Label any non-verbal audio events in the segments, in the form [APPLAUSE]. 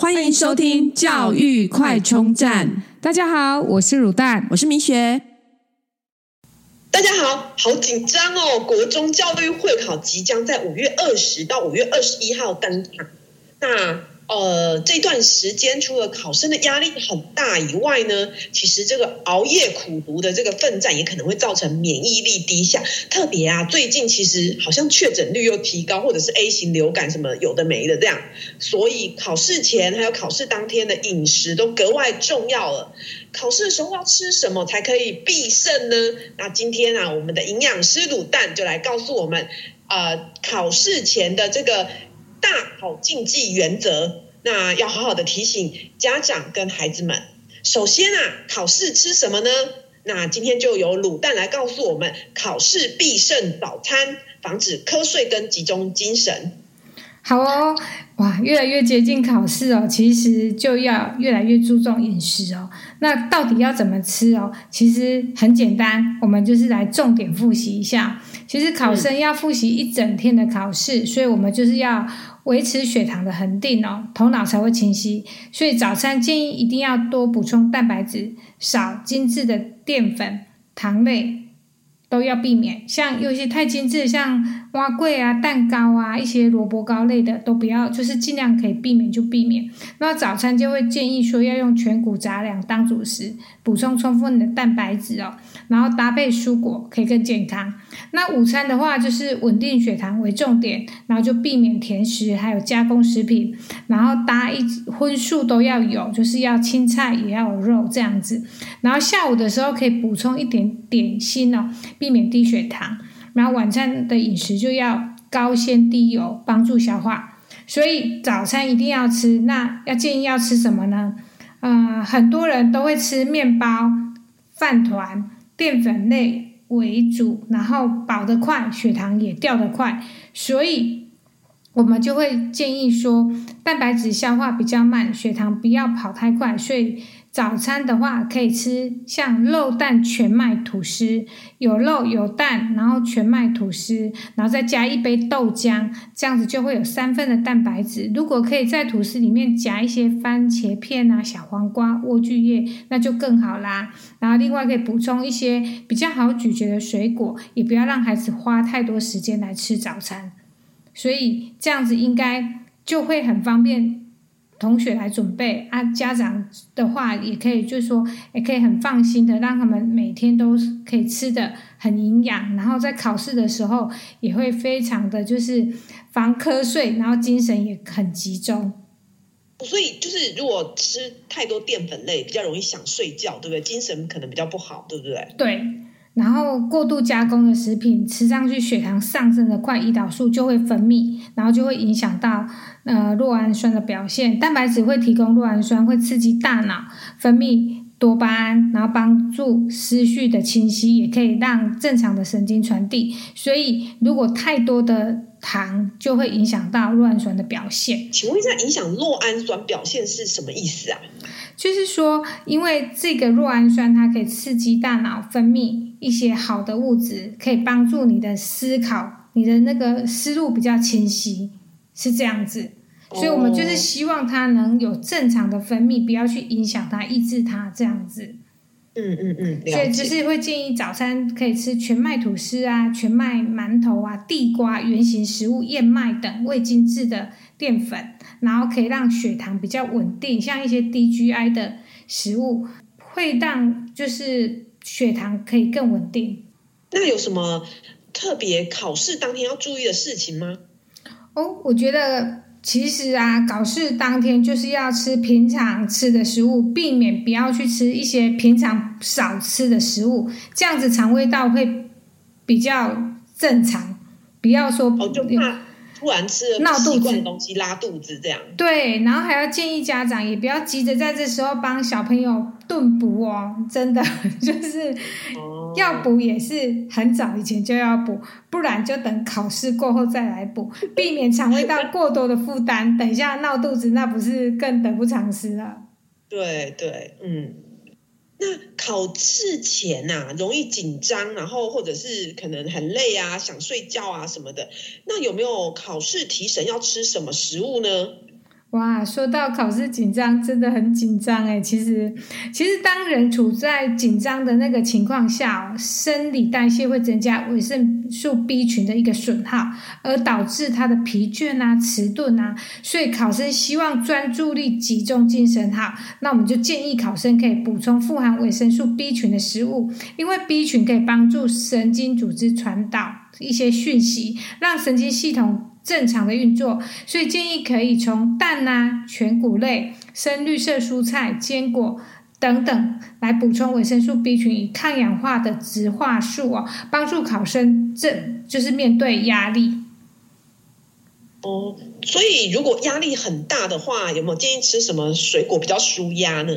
欢迎收听教育快充站。大家好，我是卤蛋，我是明雪。大家好，好紧张哦！国中教育会考即将在五月二十到五月二十一号登场。那呃，这段时间除了考生的压力很大以外呢，其实这个熬夜苦读的这个奋战也可能会造成免疫力低下。特别啊，最近其实好像确诊率又提高，或者是 A 型流感什么有的没的这样，所以考试前还有考试当天的饮食都格外重要了。考试的时候要吃什么才可以必胜呢？那今天啊，我们的营养师卤蛋就来告诉我们，呃，考试前的这个。大考禁忌原则，那要好好的提醒家长跟孩子们。首先啊，考试吃什么呢？那今天就由卤蛋来告诉我们，考试必胜早餐，防止瞌睡跟集中精神。好哦，哇，越来越接近考试哦，其实就要越来越注重饮食哦。那到底要怎么吃哦？其实很简单，我们就是来重点复习一下。其实考生要复习一整天的考试，所以我们就是要维持血糖的恒定哦，头脑才会清晰。所以早餐建议一定要多补充蛋白质，少精致的淀粉、糖类。都要避免，像有些太精致，像碗粿啊、蛋糕啊、一些萝卜糕类的，都不要，就是尽量可以避免就避免。那早餐就会建议说要用全谷杂粮当主食，补充充分的蛋白质哦，然后搭配蔬果可以更健康。那午餐的话就是稳定血糖为重点，然后就避免甜食还有加工食品，然后搭一荤素都要有，就是要青菜也要有肉这样子。然后下午的时候可以补充一点点心哦。避免低血糖，然后晚餐的饮食就要高纤低油，帮助消化。所以早餐一定要吃。那要建议要吃什么呢？呃，很多人都会吃面包、饭团，淀粉类为主，然后饱得快，血糖也掉得快。所以我们就会建议说，蛋白质消化比较慢，血糖不要跑太快。所以早餐的话，可以吃像肉蛋全麦吐司，有肉有蛋，然后全麦吐司，然后再加一杯豆浆，这样子就会有三份的蛋白质。如果可以在吐司里面夹一些番茄片啊、小黄瓜、莴苣叶，那就更好啦。然后另外可以补充一些比较好咀嚼的水果，也不要让孩子花太多时间来吃早餐。所以这样子应该就会很方便。同学来准备啊，家长的话也可以，就是说也可以很放心的让他们每天都可以吃的很营养，然后在考试的时候也会非常的就是防瞌睡，然后精神也很集中。所以就是如果吃太多淀粉类，比较容易想睡觉，对不对？精神可能比较不好，对不对？对。然后过度加工的食品吃上去，血糖上升的快，胰岛素就会分泌，然后就会影响到呃酪氨酸的表现。蛋白质会提供酪氨酸，会刺激大脑分泌多巴胺，然后帮助思绪的清晰，也可以让正常的神经传递。所以如果太多的糖，就会影响到酪氨酸的表现。请问一下，影响酪氨酸表现是什么意思啊？就是说，因为这个酪氨酸它可以刺激大脑分泌一些好的物质，可以帮助你的思考，你的那个思路比较清晰，是这样子。所以我们就是希望它能有正常的分泌，不要去影响它、抑制它这样子。嗯嗯嗯。所以就是会建议早餐可以吃全麦吐司啊、全麦馒头啊、地瓜、原型食物、燕麦等未精制的淀粉。然后可以让血糖比较稳定，像一些低 GI 的食物，会让就是血糖可以更稳定。那有什么特别考试当天要注意的事情吗？哦，我觉得其实啊，搞事当天就是要吃平常吃的食物，避免不要去吃一些平常少吃的食物，这样子肠胃道会比较正常，不要说哦就怕。突然吃了闹肚子的东西，拉肚子这样。对，然后还要建议家长也不要急着在这时候帮小朋友炖补哦，真的 [LAUGHS] 就是要补也是很早以前就要补，不然就等考试过后再来补，[LAUGHS] 避免肠胃道过多的负担。等一下闹肚子，那不是更得不偿失了？对对，嗯。那考试前呐、啊，容易紧张，然后或者是可能很累啊，想睡觉啊什么的。那有没有考试提神要吃什么食物呢？哇，说到考试紧张，真的很紧张诶。其实，其实当人处在紧张的那个情况下，生理代谢会增加维生素 B 群的一个损耗，而导致他的疲倦啊、迟钝啊。所以考生希望专注力、集中精神好，那我们就建议考生可以补充富含维生素 B 群的食物，因为 B 群可以帮助神经组织传导一些讯息，让神经系统。正常的运作，所以建议可以从蛋啊、全谷类、深绿色蔬菜、坚果等等来补充维生素 B 群与抗氧化的植化素哦，帮助考生正就是面对压力。哦，所以如果压力很大的话，有没有建议吃什么水果比较舒压呢？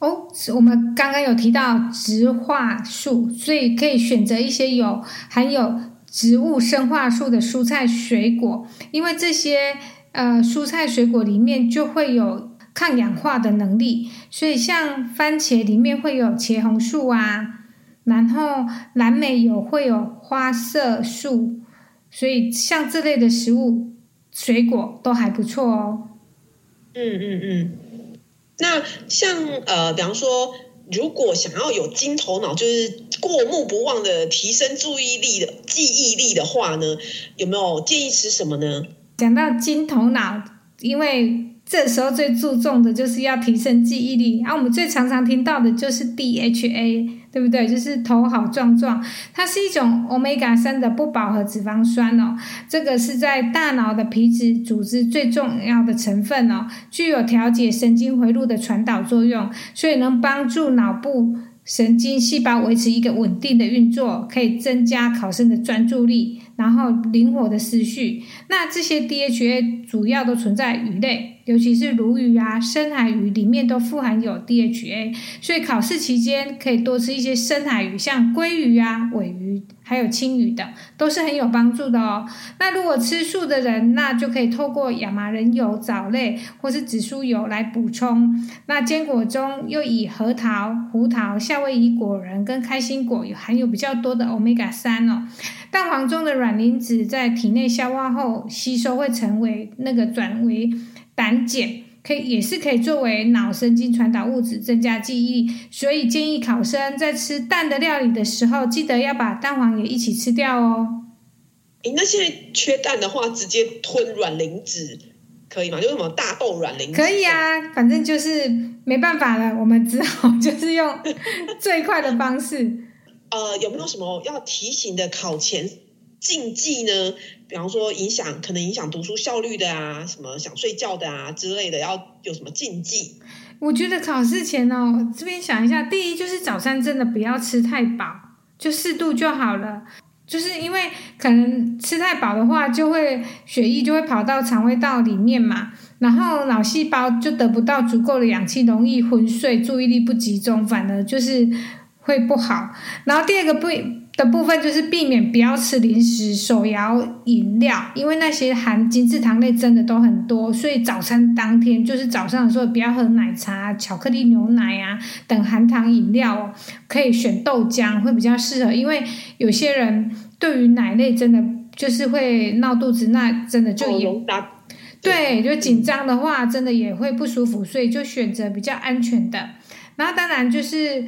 哦，我们刚刚有提到植化素，所以可以选择一些有含有。植物生化素的蔬菜水果，因为这些呃蔬菜水果里面就会有抗氧化的能力，所以像番茄里面会有茄红素啊，然后蓝莓有会有花色素，所以像这类的食物水果都还不错哦。嗯嗯嗯，那像呃，比方说。如果想要有金头脑，就是过目不忘的提升注意力的记忆力的话呢，有没有建议吃什么呢？讲到金头脑，因为这时候最注重的就是要提升记忆力，而、啊、我们最常常听到的就是 DHA。对不对？就是头好壮壮，它是一种 Omega 三的不饱和脂肪酸哦。这个是在大脑的皮质组织最重要的成分哦，具有调节神经回路的传导作用，所以能帮助脑部神经细胞维持一个稳定的运作，可以增加考生的专注力，然后灵活的思绪。那这些 DHA 主要都存在鱼类。尤其是鲈鱼啊、深海鱼里面都富含有 DHA，所以考试期间可以多吃一些深海鱼，像鲑鱼啊、尾鱼，还有青鱼的，都是很有帮助的哦。那如果吃素的人，那就可以透过亚麻仁油、藻类或是紫苏油来补充。那坚果中又以核桃、胡桃、夏威夷果仁跟开心果有含有比较多的 Omega 三哦。蛋黄中的卵磷脂在体内消化后吸收会成为那个转为。胆碱可以也是可以作为脑神经传导物质，增加记忆力，所以建议考生在吃蛋的料理的时候，记得要把蛋黄也一起吃掉哦。诶，那现在缺蛋的话，直接吞卵磷脂可以吗？就什么大豆卵磷脂？可以啊，反正就是没办法了，我们只好就是用最快的方式。[LAUGHS] 呃，有没有什么要提醒的考前禁忌呢？比方说，影响可能影响读书效率的啊，什么想睡觉的啊之类的，要有什么禁忌？我觉得考试前哦，这边想一下，第一就是早餐真的不要吃太饱，就适度就好了。就是因为可能吃太饱的话，就会血液就会跑到肠胃道里面嘛，然后脑细胞就得不到足够的氧气，容易昏睡，注意力不集中，反而就是会不好。然后第二个不。的部分就是避免不要吃零食、手摇饮料，因为那些含精制糖类真的都很多，所以早餐当天就是早上的时候不要喝奶茶、巧克力牛奶啊等含糖饮料哦，可以选豆浆会比较适合，因为有些人对于奶类真的就是会闹肚子，那真的就也对，就紧张的话真的也会不舒服，所以就选择比较安全的，然后当然就是。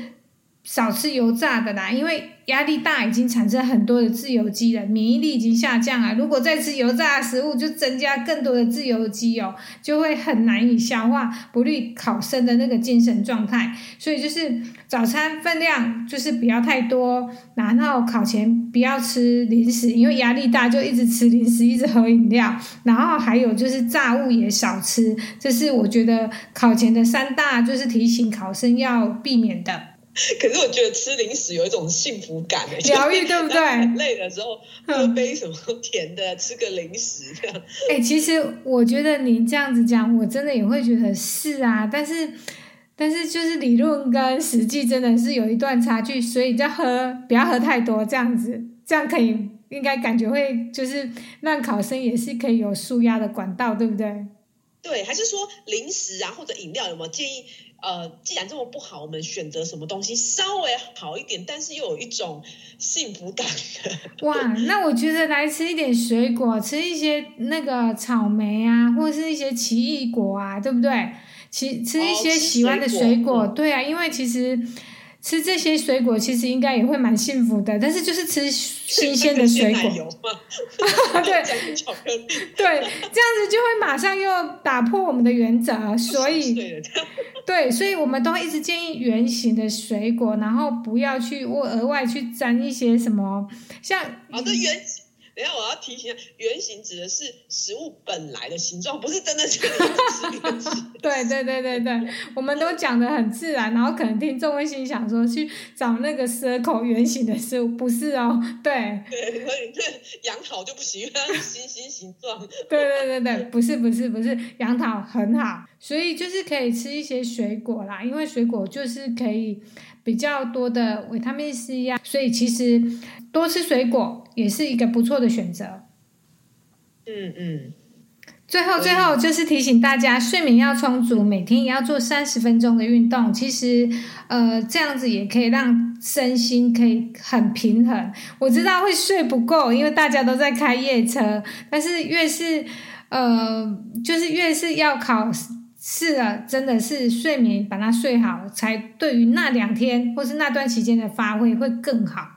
少吃油炸的啦，因为压力大已经产生很多的自由基了，免疫力已经下降了。如果再吃油炸的食物，就增加更多的自由基哦，就会很难以消化，不利考生的那个精神状态。所以就是早餐分量就是不要太多，然后考前不要吃零食，因为压力大就一直吃零食，一直喝饮料。然后还有就是炸物也少吃，这是我觉得考前的三大就是提醒考生要避免的。可是我觉得吃零食有一种幸福感的疗愈，对不对？累的时候喝杯什么甜的，吃个零食这样。哎、欸，其实我觉得你这样子讲，我真的也会觉得是啊。但是，但是就是理论跟实际真的是有一段差距，所以就喝不要喝太多，这样子，这样可以应该感觉会就是让考生也是可以有舒压的管道，对不对？对，还是说零食啊或者饮料有没有建议？呃，既然这么不好，我们选择什么东西稍微好一点，但是又有一种幸福感的？[LAUGHS] 哇，那我觉得来吃一点水果，吃一些那个草莓啊，或者是一些奇异果啊，对不对？其吃一些喜欢的水果，哦，水果，对啊，因为其实。吃这些水果其实应该也会蛮幸福的，但是就是吃新鲜的水果。[LAUGHS] 对。[LAUGHS] 对，这样子就会马上又打破我们的原则，所以，[LAUGHS] 对，所以我们都会一直建议圆形的水果，然后不要去额外去沾一些什么，像好的原。等下，我要提醒一下，原型指的是食物本来的形状，不是真的是圆形。[LAUGHS] 对对对对对，我们都讲的很自然，然后可能听众会心想说，去找那个 circle 圆形的食物，不是哦，对。对，所以这杨桃就不行，因为它是星星形状。[LAUGHS] 对对对对，不是不是不是，杨桃很好，所以就是可以吃一些水果啦，因为水果就是可以比较多的维他命 C 呀，所以其实。多吃水果也是一个不错的选择。嗯嗯。最后最后就是提醒大家，睡眠要充足，每天也要做三十分钟的运动。其实，呃，这样子也可以让身心可以很平衡。我知道会睡不够，因为大家都在开夜车。但是越是呃，就是越是要考试了，真的是睡眠把它睡好，才对于那两天或是那段期间的发挥会更好。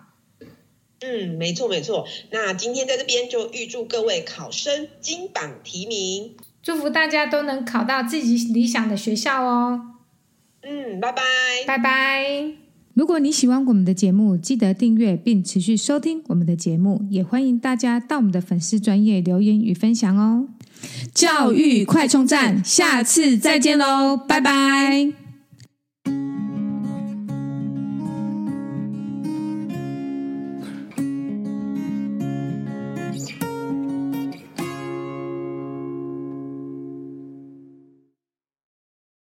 嗯，没错没错。那今天在这边就预祝各位考生金榜题名，祝福大家都能考到自己理想的学校哦。嗯，拜拜，拜拜。如果你喜欢我们的节目，记得订阅并持续收听我们的节目，也欢迎大家到我们的粉丝专业留言与分享哦。教育快充站，下次再见喽，拜拜。